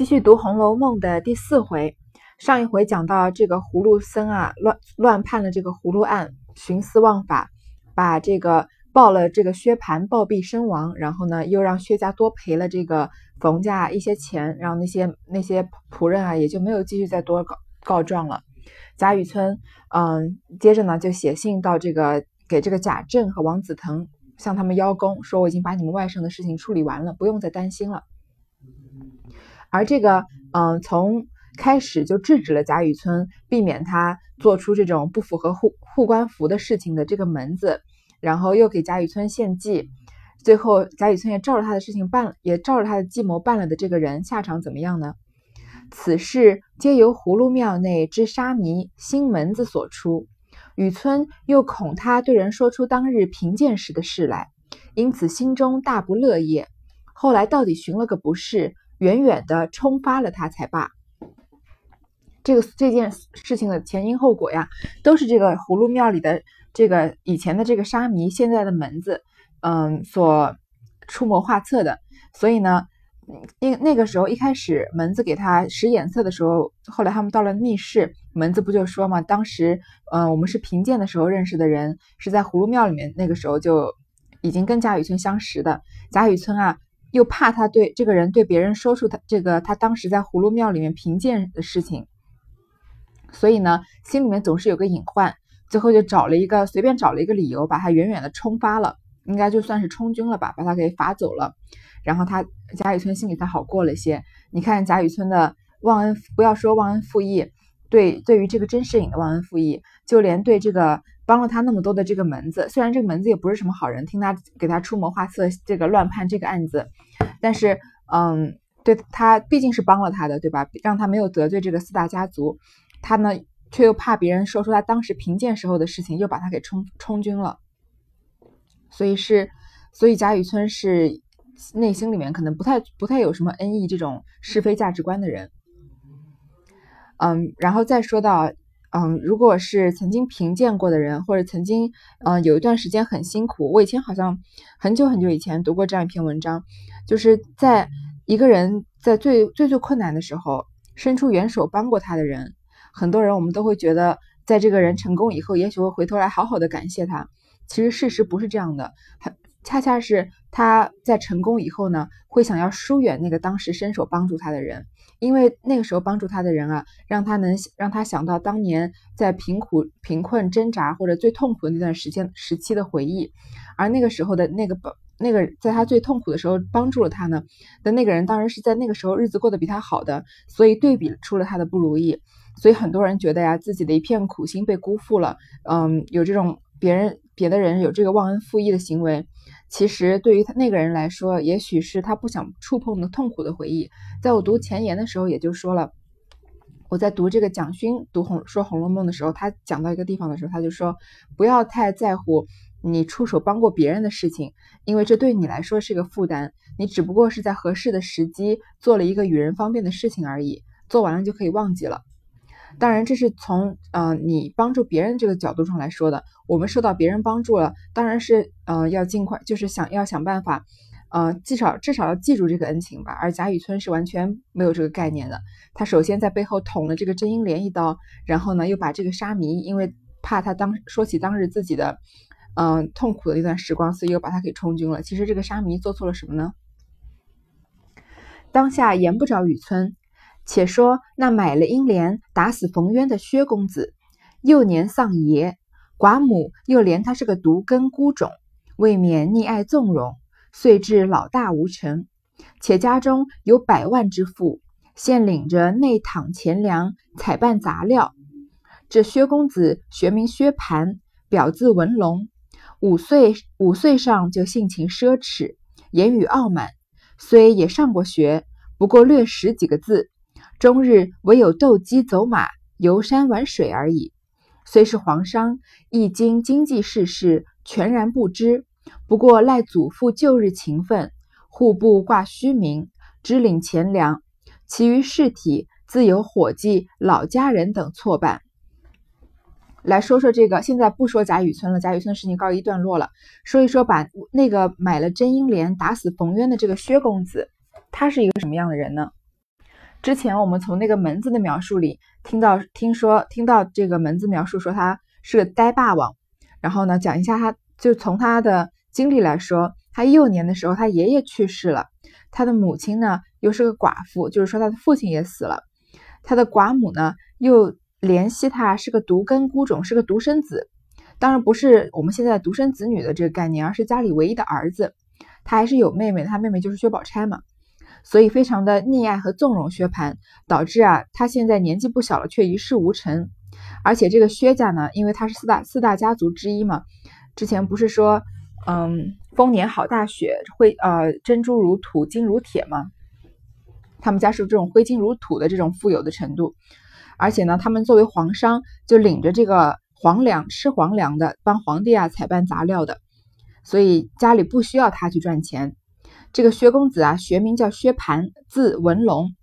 继续读《红楼梦》的第四回，上一回讲到这个葫芦僧啊，乱乱判了这个葫芦案，徇私枉法，把这个报了这个薛蟠暴毙身亡，然后呢，又让薛家多赔了这个冯家一些钱，然后那些那些仆人啊，也就没有继续再多告告状了。贾雨村，嗯，接着呢就写信到这个给这个贾政和王子腾，向他们邀功，说我已经把你们外甥的事情处理完了，不用再担心了。而这个，嗯，从开始就制止了贾雨村，避免他做出这种不符合护护官符的事情的这个门子，然后又给贾雨村献计，最后贾雨村也照着他的事情办了，也照着他的计谋办了的这个人下场怎么样呢？此事皆由葫芦庙内之沙弥新门子所出，雨村又恐他对人说出当日贫贱时的事来，因此心中大不乐业。后来到底寻了个不是。远远的冲发了他才罢。这个这件事情的前因后果呀，都是这个葫芦庙里的这个以前的这个沙弥，现在的门子，嗯，所出谋划策的。所以呢，那那个时候一开始门子给他使眼色的时候，后来他们到了密室，门子不就说嘛，当时，嗯，我们是贫贱的时候认识的人，是在葫芦庙里面，那个时候就已经跟贾雨村相识的。贾雨村啊。又怕他对这个人对别人说出他这个他当时在葫芦庙里面贫贱的事情，所以呢，心里面总是有个隐患，最后就找了一个随便找了一个理由，把他远远的冲发了，应该就算是充军了吧，把他给罚走了。然后他贾雨村心里才好过了些。你看贾雨村的忘恩，不要说忘恩负义，对对于这个甄士隐的忘恩负义，就连对这个。帮了他那么多的这个门子，虽然这个门子也不是什么好人，听他给他出谋划策，这个乱判这个案子，但是，嗯，对他毕竟是帮了他的，对吧？让他没有得罪这个四大家族，他呢却又怕别人说出他当时贫贱时候的事情，又把他给充充军了。所以是，所以贾雨村是内心里面可能不太不太有什么恩义这种是非价值观的人。嗯，然后再说到。嗯，如果是曾经贫贱过的人，或者曾经嗯有一段时间很辛苦，我以前好像很久很久以前读过这样一篇文章，就是在一个人在最最最困难的时候伸出援手帮过他的人，很多人我们都会觉得，在这个人成功以后，也许会回头来好好的感谢他。其实事实不是这样的，他恰恰是他在成功以后呢，会想要疏远那个当时伸手帮助他的人。因为那个时候帮助他的人啊，让他能让他想到当年在贫苦、贫困挣扎或者最痛苦的那段时间时期的回忆，而那个时候的那个帮那个在他最痛苦的时候帮助了他呢的那个人，当然是在那个时候日子过得比他好的，所以对比出了他的不如意，所以很多人觉得呀，自己的一片苦心被辜负了，嗯，有这种别人别的人有这个忘恩负义的行为。其实对于他那个人来说，也许是他不想触碰的痛苦的回忆。在我读前言的时候，也就说了，我在读这个蒋勋读红说《红楼梦》的时候，他讲到一个地方的时候，他就说不要太在乎你出手帮过别人的事情，因为这对你来说是个负担。你只不过是在合适的时机做了一个与人方便的事情而已，做完了就可以忘记了。当然，这是从嗯你帮助别人这个角度上来说的。我们受到别人帮助了，当然是嗯要尽快，就是想要想办法，呃至少至少要记住这个恩情吧。而贾雨村是完全没有这个概念的。他首先在背后捅了这个甄英莲一刀，然后呢又把这个沙弥，因为怕他当说起当日自己的嗯痛苦的一段时光，所以又把他给充军了。其实这个沙弥做错了什么呢？当下言不着雨村。且说那买了英莲打死冯渊的薛公子，幼年丧爷，寡母又怜他是个独根孤种，未免溺爱纵容，遂至老大无成。且家中有百万之富，现领着内躺钱粮，采办杂料。这薛公子学名薛蟠，表字文龙，五岁五岁上就性情奢侈，言语傲慢，虽也上过学，不过略识几个字。终日唯有斗鸡走马、游山玩水而已。虽是皇商，一经经济世事全然不知。不过赖祖父旧日情分，户部挂虚名，支领钱粮。其余事体自有伙计、老家人等错办。来说说这个，现在不说贾雨村了，贾雨村事情告一段落了。说一说把那个买了甄英莲打死冯渊的这个薛公子，他是一个什么样的人呢？之前我们从那个门子的描述里听到，听说听到这个门子描述说他是个呆霸王。然后呢，讲一下他，就从他的经历来说，他幼年的时候他爷爷去世了，他的母亲呢又是个寡妇，就是说他的父亲也死了，他的寡母呢又怜惜他是个独根孤种，是个独生子，当然不是我们现在独生子女的这个概念，而是家里唯一的儿子，他还是有妹妹，他妹妹就是薛宝钗嘛。所以非常的溺爱和纵容薛蟠，导致啊他现在年纪不小了，却一事无成。而且这个薛家呢，因为他是四大四大家族之一嘛，之前不是说，嗯，丰年好大雪，会呃珍珠如土，金如铁吗？他们家是这种挥金如土的这种富有的程度。而且呢，他们作为皇商，就领着这个皇粮吃皇粮的，帮皇帝啊采办杂料的，所以家里不需要他去赚钱。这个薛公子啊，学名叫薛蟠，字文龙。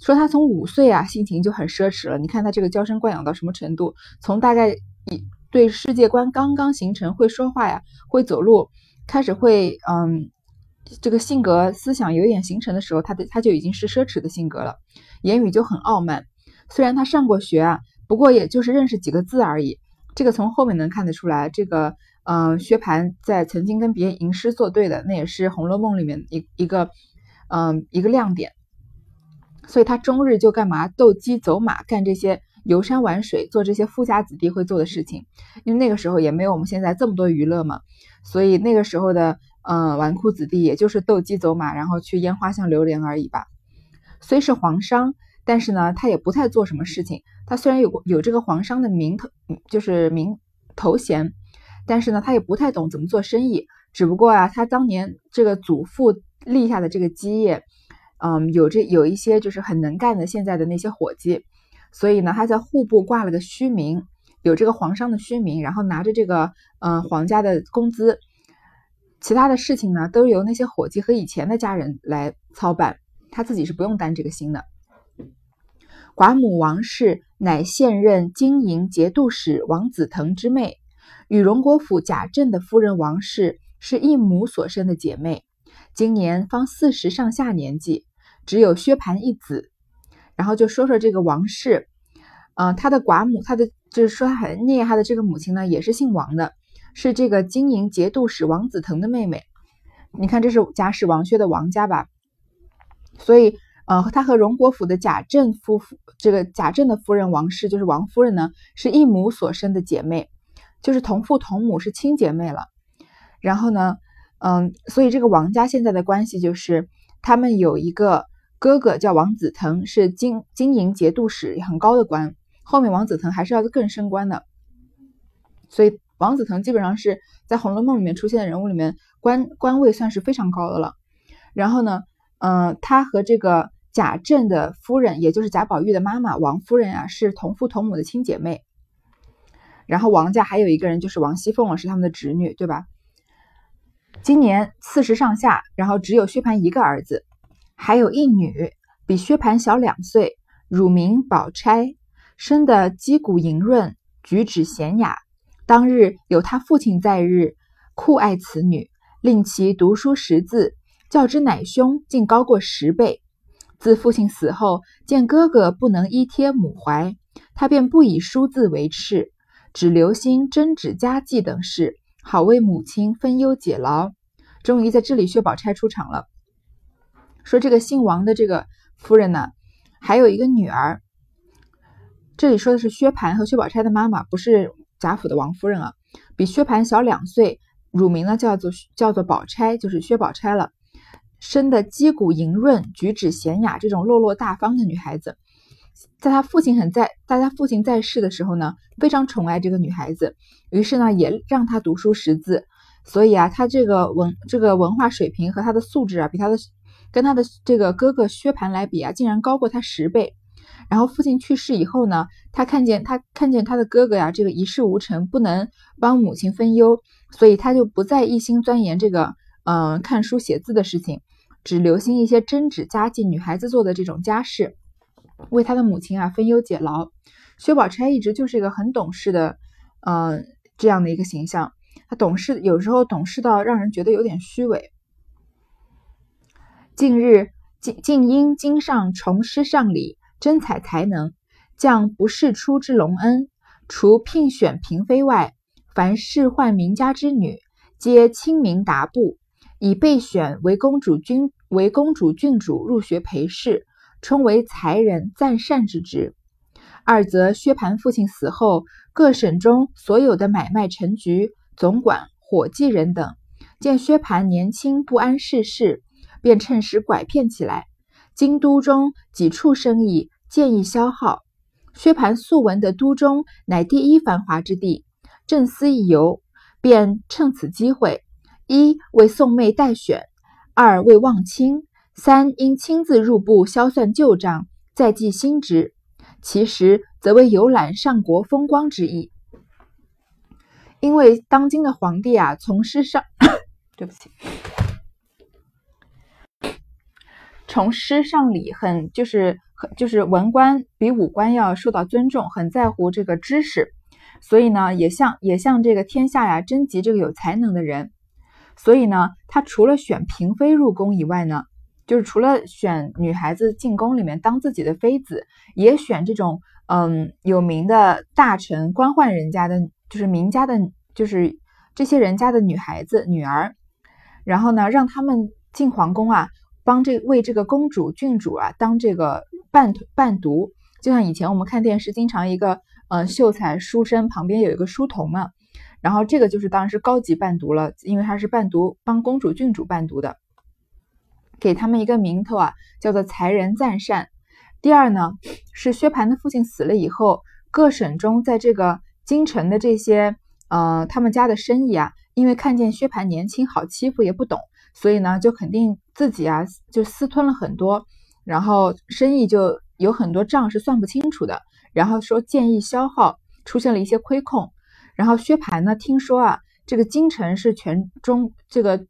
说他从五岁啊，性情就很奢侈了。你看他这个娇生惯养到什么程度？从大概一对世界观刚刚形成，会说话呀，会走路，开始会嗯，这个性格思想有点形成的时候，他的他就已经是奢侈的性格了，言语就很傲慢。虽然他上过学啊，不过也就是认识几个字而已。这个从后面能看得出来，这个。嗯，薛蟠在曾经跟别人吟诗作对的，那也是《红楼梦》里面一一个，嗯，一个亮点。所以他终日就干嘛？斗鸡走马，干这些游山玩水，做这些富家子弟会做的事情。因为那个时候也没有我们现在这么多娱乐嘛，所以那个时候的嗯纨绔子弟也就是斗鸡走马，然后去烟花巷流连而已吧。虽是皇商，但是呢，他也不太做什么事情。他虽然有有这个皇商的名头，就是名头衔。但是呢，他也不太懂怎么做生意。只不过啊，他当年这个祖父立下的这个基业，嗯，有这有一些就是很能干的现在的那些伙计，所以呢，他在户部挂了个虚名，有这个皇商的虚名，然后拿着这个嗯皇家的工资，其他的事情呢都由那些伙计和以前的家人来操办，他自己是不用担这个心的。寡母王氏乃现任经营节度使王子腾之妹。与荣国府贾政的夫人王氏是一母所生的姐妹，今年方四十上下年纪，只有薛蟠一子。然后就说说这个王氏，嗯，他的寡母，他的就是说他很溺爱他的这个母亲呢，也是姓王的，是这个经营节度使王子腾的妹妹。你看，这是贾史王薛的王家吧？所以，呃，他和荣国府的贾政夫妇，这个贾政的夫人王氏，就是王夫人呢，是一母所生的姐妹。就是同父同母是亲姐妹了，然后呢，嗯，所以这个王家现在的关系就是，他们有一个哥哥叫王子腾，是经经营节度使，很高的官。后面王子腾还是要更升官的，所以王子腾基本上是在《红楼梦》里面出现的人物里面官官位算是非常高的了。然后呢，嗯，他和这个贾政的夫人，也就是贾宝玉的妈妈王夫人啊，是同父同母的亲姐妹。然后王家还有一个人，就是王熙凤了是他们的侄女，对吧？今年四十上下，然后只有薛蟠一个儿子，还有一女，比薛蟠小两岁，乳名宝钗，生的肌骨莹润，举止娴雅。当日有他父亲在日，酷爱此女，令其读书识字，较之乃兄，竟高过十倍。自父亲死后，见哥哥不能依贴母怀，他便不以书字为事。只留心针指家计等事，好为母亲分忧解劳。终于在这里，薛宝钗出场了。说这个姓王的这个夫人呢，还有一个女儿。这里说的是薛蟠和薛宝钗的妈妈，不是贾府的王夫人啊。比薛蟠小两岁，乳名呢叫做叫做宝钗，就是薛宝钗了。生的肌骨莹润，举止娴雅，这种落落大方的女孩子。在他父亲很在，在他父亲在世的时候呢，非常宠爱这个女孩子，于是呢，也让她读书识字。所以啊，他这个文这个文化水平和他的素质啊，比他的跟他的这个哥哥薛蟠来比啊，竟然高过他十倍。然后父亲去世以后呢，他看见他看见他的哥哥呀，这个一事无成，不能帮母亲分忧，所以他就不再一心钻研这个嗯看书写字的事情，只留心一些针指家计，女孩子做的这种家事。为他的母亲啊分忧解劳，薛宝钗一直就是一个很懂事的，呃，这样的一个形象。她懂事，有时候懂事到让人觉得有点虚伪。近日竟竟因经上重施上礼，真采才能，将不世出之隆恩。除聘选嫔妃外，凡仕宦名家之女，皆亲民达布，以备选为公主君为公主郡主入学陪侍，称为才人赞善之职。二则薛蟠父亲死后，各省中所有的买卖陈局、总管、伙计人等，见薛蟠年轻不谙世事，便趁时拐骗起来。京都中几处生意渐易消耗。薛蟠素闻得都中乃第一繁华之地，正思一游，便趁此机会：一为宋妹代选，二为望亲，三因亲自入部销算旧账，再记新职。其实则为游览上国风光之意，因为当今的皇帝啊，从师上，对不起，从师上礼很就是很就是文官比武官要受到尊重，很在乎这个知识，所以呢，也向也向这个天下呀征集这个有才能的人，所以呢，他除了选嫔妃入宫以外呢。就是除了选女孩子进宫里面当自己的妃子，也选这种嗯有名的大臣官宦人家的，就是名家的，就是这些人家的女孩子女儿，然后呢，让他们进皇宫啊，帮这为这个公主郡主啊当这个伴伴读，就像以前我们看电视经常一个呃秀才书生旁边有一个书童嘛，然后这个就是当时高级伴读了，因为他是伴读帮公主郡主伴读的。给他们一个名头啊，叫做才人赞善。第二呢，是薛蟠的父亲死了以后，各省中在这个京城的这些呃他们家的生意啊，因为看见薛蟠年轻好欺负也不懂，所以呢就肯定自己啊就私吞了很多，然后生意就有很多账是算不清楚的，然后说建议消耗，出现了一些亏空。然后薛蟠呢听说啊，这个京城是全中这个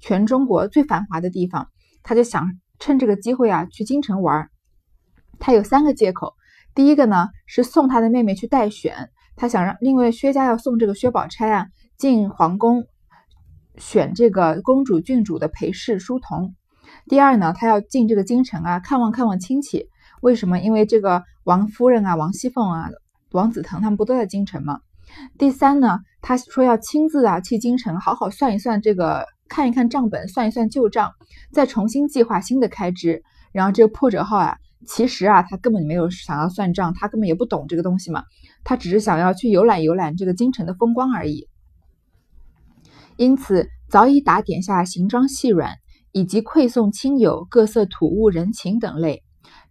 全中国最繁华的地方。他就想趁这个机会啊去京城玩。他有三个借口，第一个呢是送他的妹妹去代选，他想让因为薛家要送这个薛宝钗啊进皇宫选这个公主郡主的陪侍书童。第二呢，他要进这个京城啊看望看望亲戚。为什么？因为这个王夫人啊、王熙凤啊、王子腾他们不都在京城吗？第三呢，他说要亲自啊去京城好好算一算这个。看一看账本，算一算旧账，再重新计划新的开支。然后这个破折号啊，其实啊，他根本没有想要算账，他根本也不懂这个东西嘛，他只是想要去游览游览这个京城的风光而已。因此，早已打点下行装细软，以及馈送亲友各色土物人情等类。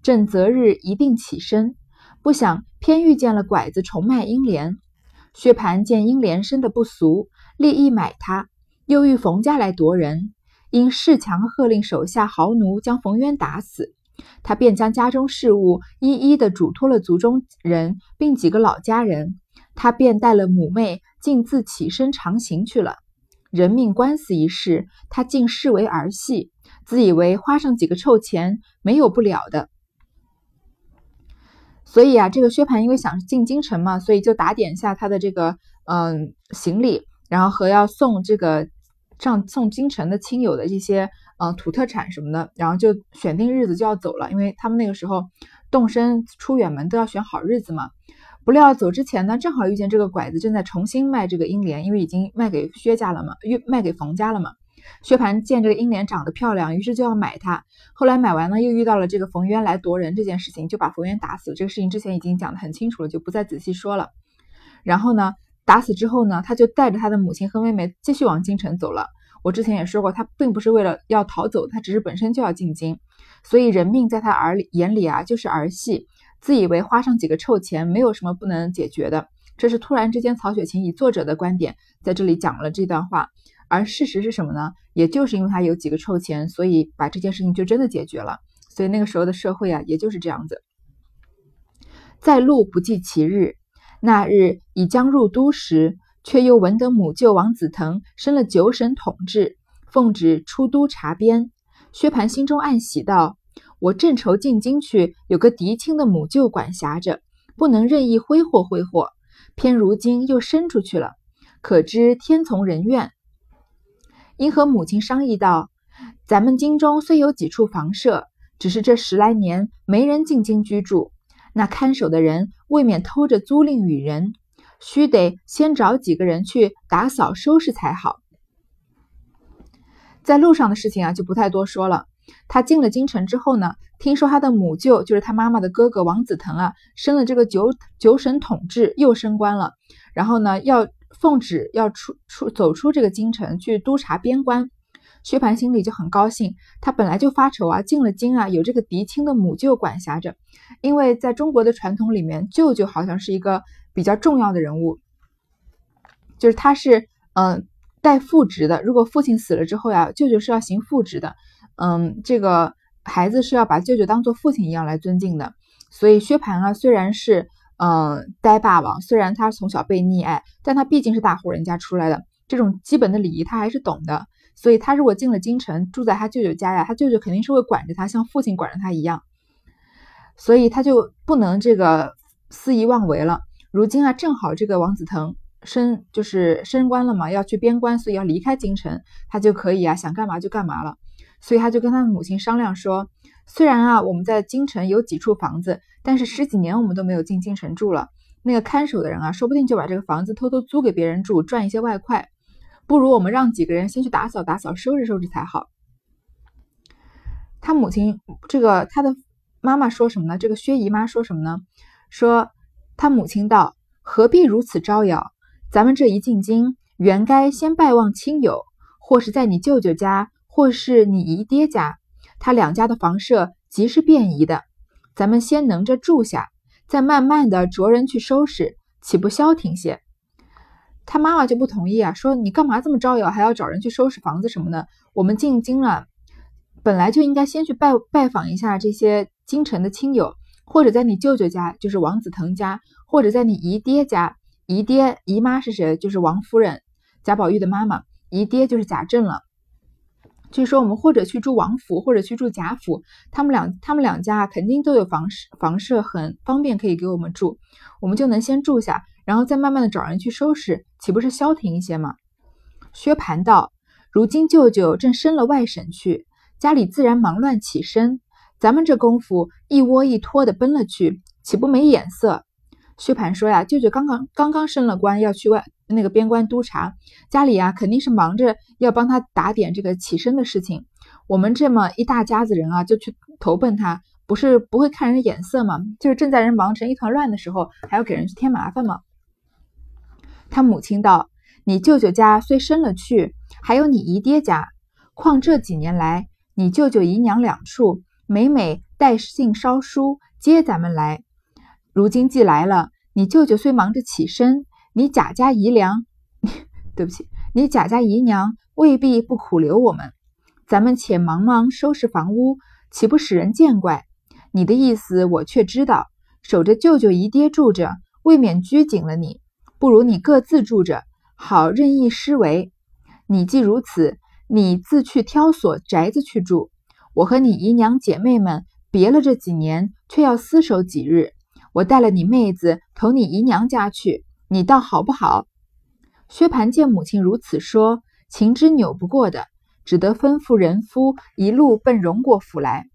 朕择日一定起身，不想偏遇见了拐子重卖英莲。薛蟠见英莲生的不俗，立意买它。又遇冯家来夺人，因恃强喝令手下豪奴将冯渊打死，他便将家中事务一一的嘱托了族中人，并几个老家人。他便带了母妹，竟自起身长行去了。人命官司一事，他竟视为儿戏，自以为花上几个臭钱没有不了的。所以啊，这个薛蟠因为想进京城嘛，所以就打点一下他的这个嗯行李，然后和要送这个。上送京城的亲友的一些嗯土特产什么的，然后就选定日子就要走了，因为他们那个时候动身出远门都要选好日子嘛。不料走之前呢，正好遇见这个拐子正在重新卖这个英莲，因为已经卖给薛家了嘛，又卖给冯家了嘛。薛蟠见这个英莲长得漂亮，于是就要买她。后来买完呢，又遇到了这个冯渊来夺人这件事情，就把冯渊打死了。这个事情之前已经讲得很清楚了，就不再仔细说了。然后呢？打死之后呢，他就带着他的母亲和妹妹继续往京城走了。我之前也说过，他并不是为了要逃走，他只是本身就要进京，所以人命在他儿眼里啊就是儿戏，自以为花上几个臭钱没有什么不能解决的。这是突然之间，曹雪芹以作者的观点在这里讲了这段话，而事实是什么呢？也就是因为他有几个臭钱，所以把这件事情就真的解决了。所以那个时候的社会啊，也就是这样子。在路不计其日。那日已将入都时，却又闻得母舅王子腾升了九省统治，奉旨出都查边。薛蟠心中暗喜道：“我正愁进京去，有个嫡亲的母舅管辖着，不能任意挥霍挥霍。偏如今又伸出去了，可知天从人愿。”因和母亲商议道：“咱们京中虽有几处房舍，只是这十来年没人进京居住，那看守的人未免偷着租赁与人，须得先找几个人去打扫收拾才好。在路上的事情啊，就不太多说了。他进了京城之后呢，听说他的母舅就是他妈妈的哥哥王子腾啊，升了这个九九省统制，又升官了。然后呢，要奉旨要出出走出这个京城去督察边关。薛蟠心里就很高兴，他本来就发愁啊，进了京啊，有这个嫡亲的母舅管辖着。因为在中国的传统里面，舅舅好像是一个比较重要的人物，就是他是嗯带父职的。如果父亲死了之后呀，舅舅是要行父职的。嗯，这个孩子是要把舅舅当做父亲一样来尊敬的，所以薛蟠啊，虽然是嗯呆霸王，虽然他从小被溺爱，但他毕竟是大户人家出来的，这种基本的礼仪他还是懂的。所以他如果进了京城，住在他舅舅家呀，他舅舅肯定是会管着他，像父亲管着他一样，所以他就不能这个肆意妄为了。如今啊，正好这个王子腾升就是升官了嘛，要去边关，所以要离开京城，他就可以啊想干嘛就干嘛了。所以他就跟他的母亲商量说：“虽然啊，我们在京城有几处房子，但是十几年我们都没有进京城住了。那个看守的人啊，说不定就把这个房子偷偷租给别人住，赚一些外快。不如我们让几个人先去打扫打扫、收拾收拾才好。”他母亲这个他的妈妈说什么呢？这个薛姨妈说什么呢？说他母亲道：“何必如此招摇？咱们这一进京，原该先拜望亲友，或是在你舅舅家。”或是你姨爹家，他两家的房舍极是便宜的，咱们先能着住下，再慢慢的着人去收拾，岂不消停些？他妈妈就不同意啊，说你干嘛这么招摇，还要找人去收拾房子什么的？我们进京了，本来就应该先去拜拜访一下这些京城的亲友，或者在你舅舅家，就是王子腾家，或者在你姨爹家，姨爹姨妈是谁？就是王夫人，贾宝玉的妈妈，姨爹就是贾政了。据说我们或者去住王府，或者去住贾府，他们两他们两家肯定都有房舍，房舍很方便，可以给我们住，我们就能先住下，然后再慢慢的找人去收拾，岂不是消停一些吗？薛蟠道：“如今舅舅正升了外省去，家里自然忙乱起身，咱们这功夫一窝一拖的奔了去，岂不没眼色？”薛蟠说呀：“舅舅刚刚刚刚升了官，要去外。”那个边关督察家里啊，肯定是忙着要帮他打点这个起身的事情。我们这么一大家子人啊，就去投奔他，不是不会看人眼色吗？就是正在人忙成一团乱的时候，还要给人去添麻烦吗？他母亲道：“你舅舅家虽升了去，还有你姨爹家。况这几年来，你舅舅姨娘两处每每带信捎书接咱们来，如今既来了，你舅舅虽忙着起身。”你贾家姨娘，对不起，你贾家姨娘未必不苦留我们。咱们且忙忙收拾房屋，岂不使人见怪？你的意思我却知道，守着舅舅姨爹住着，未免拘谨了你。不如你各自住着，好任意施为。你既如此，你自去挑所宅子去住。我和你姨娘姐妹们别了这几年，却要厮守几日。我带了你妹子投你姨娘家去。你倒好不好？薛蟠见母亲如此说，情之扭不过的，只得吩咐人夫一路奔荣国府来。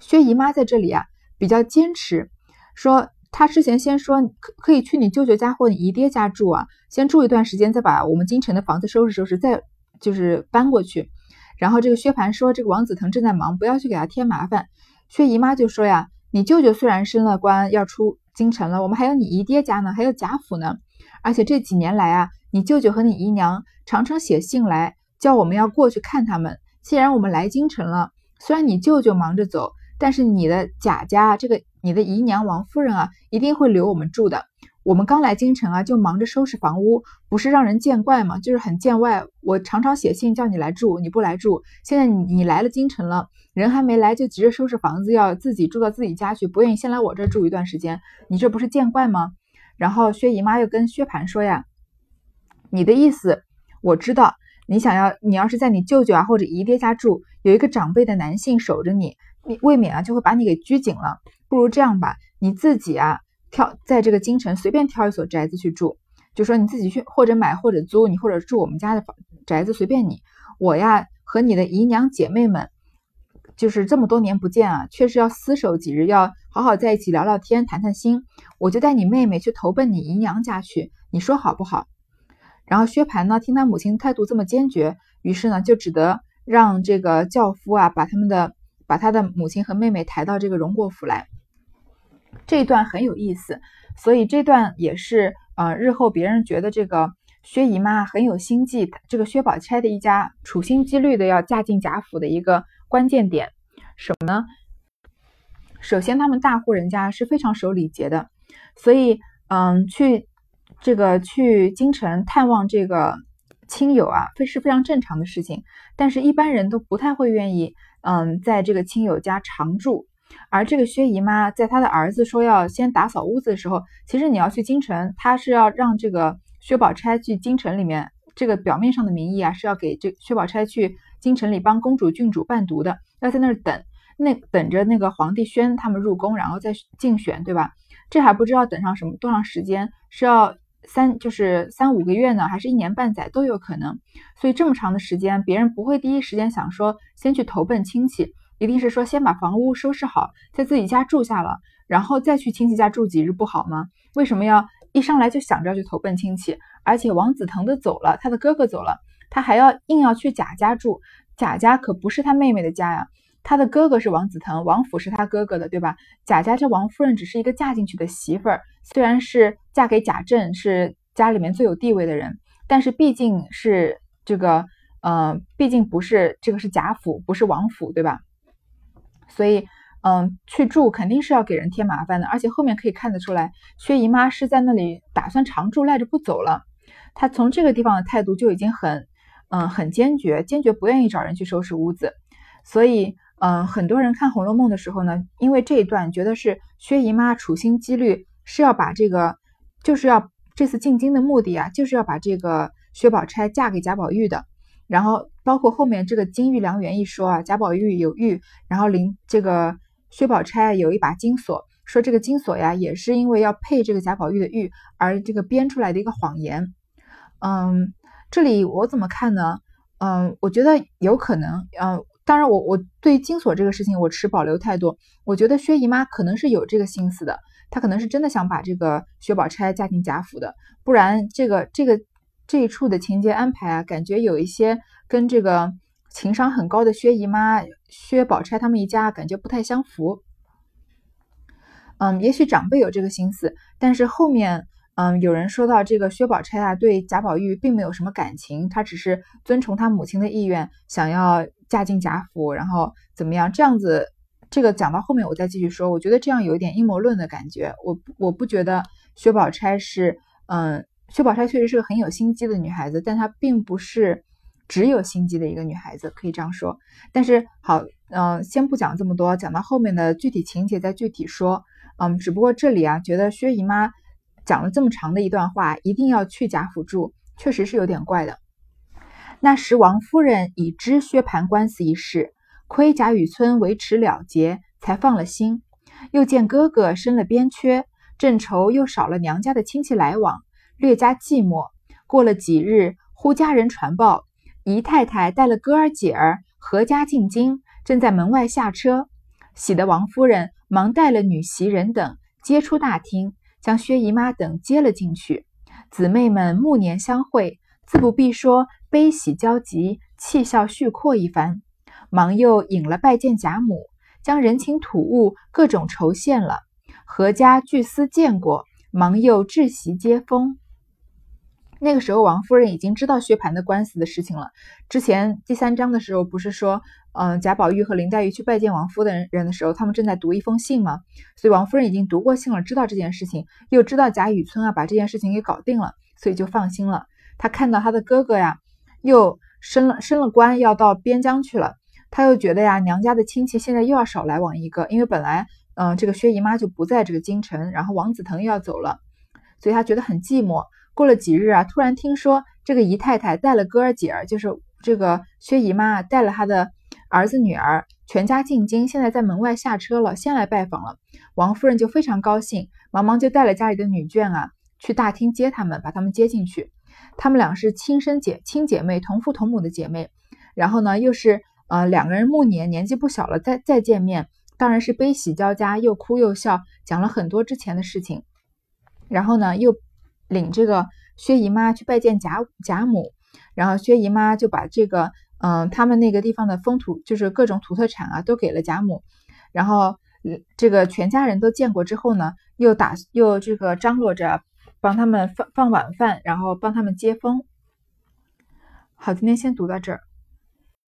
薛姨妈在这里啊，比较坚持，说她之前先说可可以去你舅舅家或你姨爹家住啊，先住一段时间，再把我们京城的房子收拾收拾，再就是搬过去。然后这个薛蟠说，这个王子腾正在忙，不要去给他添麻烦。薛姨妈就说呀，你舅舅虽然升了官，要出。京城了，我们还有你姨爹家呢，还有贾府呢。而且这几年来啊，你舅舅和你姨娘常常写信来，叫我们要过去看他们。既然我们来京城了，虽然你舅舅忙着走，但是你的贾家这个你的姨娘王夫人啊，一定会留我们住的。我们刚来京城啊，就忙着收拾房屋，不是让人见怪吗？就是很见外。我常常写信叫你来住，你不来住。现在你你来了京城了，人还没来就急着收拾房子，要自己住到自己家去，不愿意先来我这住一段时间，你这不是见怪吗？然后薛姨妈又跟薛蟠说呀：“你的意思我知道，你想要你要是在你舅舅啊或者姨爹家住，有一个长辈的男性守着你，你未免啊就会把你给拘谨了。不如这样吧，你自己啊。”挑在这个京城随便挑一所宅子去住，就说你自己去或者买或者租，你或者住我们家的房宅子随便你。我呀和你的姨娘姐妹们就是这么多年不见啊，确实要厮守几日，要好好在一起聊聊天，谈谈心。我就带你妹妹去投奔你姨娘家去，你说好不好？然后薛蟠呢，听他母亲态度这么坚决，于是呢，就只得让这个轿夫啊，把他们的把他的母亲和妹妹抬到这个荣国府来。这一段很有意思，所以这段也是呃，日后别人觉得这个薛姨妈很有心计，这个薛宝钗的一家处心积虑的要嫁进贾府的一个。关键点什么呢？首先，他们大户人家是非常守礼节的，所以，嗯，去这个去京城探望这个亲友啊，非是非常正常的事情。但是，一般人都不太会愿意，嗯，在这个亲友家常住。而这个薛姨妈在她的儿子说要先打扫屋子的时候，其实你要去京城，她是要让这个薛宝钗去京城里面，这个表面上的名义啊，是要给这薛宝钗去。京城里帮公主、郡主伴读的，要在那儿等，那等着那个皇帝宣他们入宫，然后再竞选，对吧？这还不知道等上什么多长时间，是要三就是三五个月呢，还是一年半载都有可能。所以这么长的时间，别人不会第一时间想说先去投奔亲戚，一定是说先把房屋收拾好，在自己家住下了，然后再去亲戚家住几日，不好吗？为什么要一上来就想着要去投奔亲戚？而且王子腾的走了，他的哥哥走了。他还要硬要去贾家住，贾家可不是他妹妹的家呀。他的哥哥是王子腾，王府是他哥哥的，对吧？贾家这王夫人只是一个嫁进去的媳妇儿，虽然是嫁给贾政，是家里面最有地位的人，但是毕竟是这个，嗯，毕竟不是这个是贾府，不是王府，对吧？所以，嗯，去住肯定是要给人添麻烦的。而且后面可以看得出来，薛姨妈是在那里打算常住，赖着不走了。她从这个地方的态度就已经很。嗯，很坚决，坚决不愿意找人去收拾屋子，所以，嗯，很多人看《红楼梦》的时候呢，因为这一段觉得是薛姨妈处心积虑是要把这个，就是要这次进京的目的啊，就是要把这个薛宝钗嫁给贾宝玉的。然后，包括后面这个金玉良缘一说啊，贾宝玉有玉，然后林这个薛宝钗有一把金锁，说这个金锁呀，也是因为要配这个贾宝玉的玉而这个编出来的一个谎言，嗯。这里我怎么看呢？嗯，我觉得有可能，嗯，当然我我对金锁这个事情我持保留态度。我觉得薛姨妈可能是有这个心思的，她可能是真的想把这个薛宝钗嫁进贾府的，不然这个这个这一处的情节安排啊，感觉有一些跟这个情商很高的薛姨妈、薛宝钗他们一家感觉不太相符。嗯，也许长辈有这个心思，但是后面。嗯，有人说到这个薛宝钗啊，对贾宝玉并没有什么感情，她只是遵从她母亲的意愿，想要嫁进贾府，然后怎么样？这样子，这个讲到后面我再继续说。我觉得这样有一点阴谋论的感觉。我我不觉得薛宝钗是，嗯，薛宝钗确实是个很有心机的女孩子，但她并不是只有心机的一个女孩子，可以这样说。但是好，嗯，先不讲这么多，讲到后面的具体情节再具体说。嗯，只不过这里啊，觉得薛姨妈。讲了这么长的一段话，一定要去贾府住，确实是有点怪的。那时王夫人已知薛蟠官司一事，亏贾雨村维持了结，才放了心。又见哥哥生了边缺，正愁又少了娘家的亲戚来往，略加寂寞。过了几日，忽家人传报，姨太太带了哥儿姐儿合家进京，正在门外下车，喜得王夫人忙带了女袭人等接出大厅。将薛姨妈等接了进去，姊妹们暮年相会，自不必说悲喜交集，气笑叙阔一番。忙又引了拜见贾母，将人情土物各种酬献了。何家俱思见过，忙又置席接风。那个时候，王夫人已经知道薛蟠的官司的事情了。之前第三章的时候，不是说，嗯，贾宝玉和林黛玉去拜见王夫人人的时候，他们正在读一封信吗？所以王夫人已经读过信了，知道这件事情，又知道贾雨村啊把这件事情给搞定了，所以就放心了。她看到她的哥哥呀，又升了升了官，要到边疆去了，她又觉得呀，娘家的亲戚现在又要少来往一个，因为本来，嗯，这个薛姨妈就不在这个京城，然后王子腾又要走了，所以她觉得很寂寞。过了几日啊，突然听说这个姨太太带了哥儿姐儿，就是这个薛姨妈带了她的儿子女儿，全家进京，现在在门外下车了，先来拜访了。王夫人就非常高兴，忙忙就带了家里的女眷啊，去大厅接他们，把他们接进去。他们俩是亲生姐亲姐妹，同父同母的姐妹，然后呢又是呃，两个人暮年年纪不小了，再再见面，当然是悲喜交加，又哭又笑，讲了很多之前的事情。然后呢，又领这个薛姨妈去拜见贾贾母，然后薛姨妈就把这个嗯他们那个地方的风土，就是各种土特产啊，都给了贾母。然后这个全家人都见过之后呢，又打又这个张罗着帮他们放放晚饭，然后帮他们接风。好，今天先读到这儿。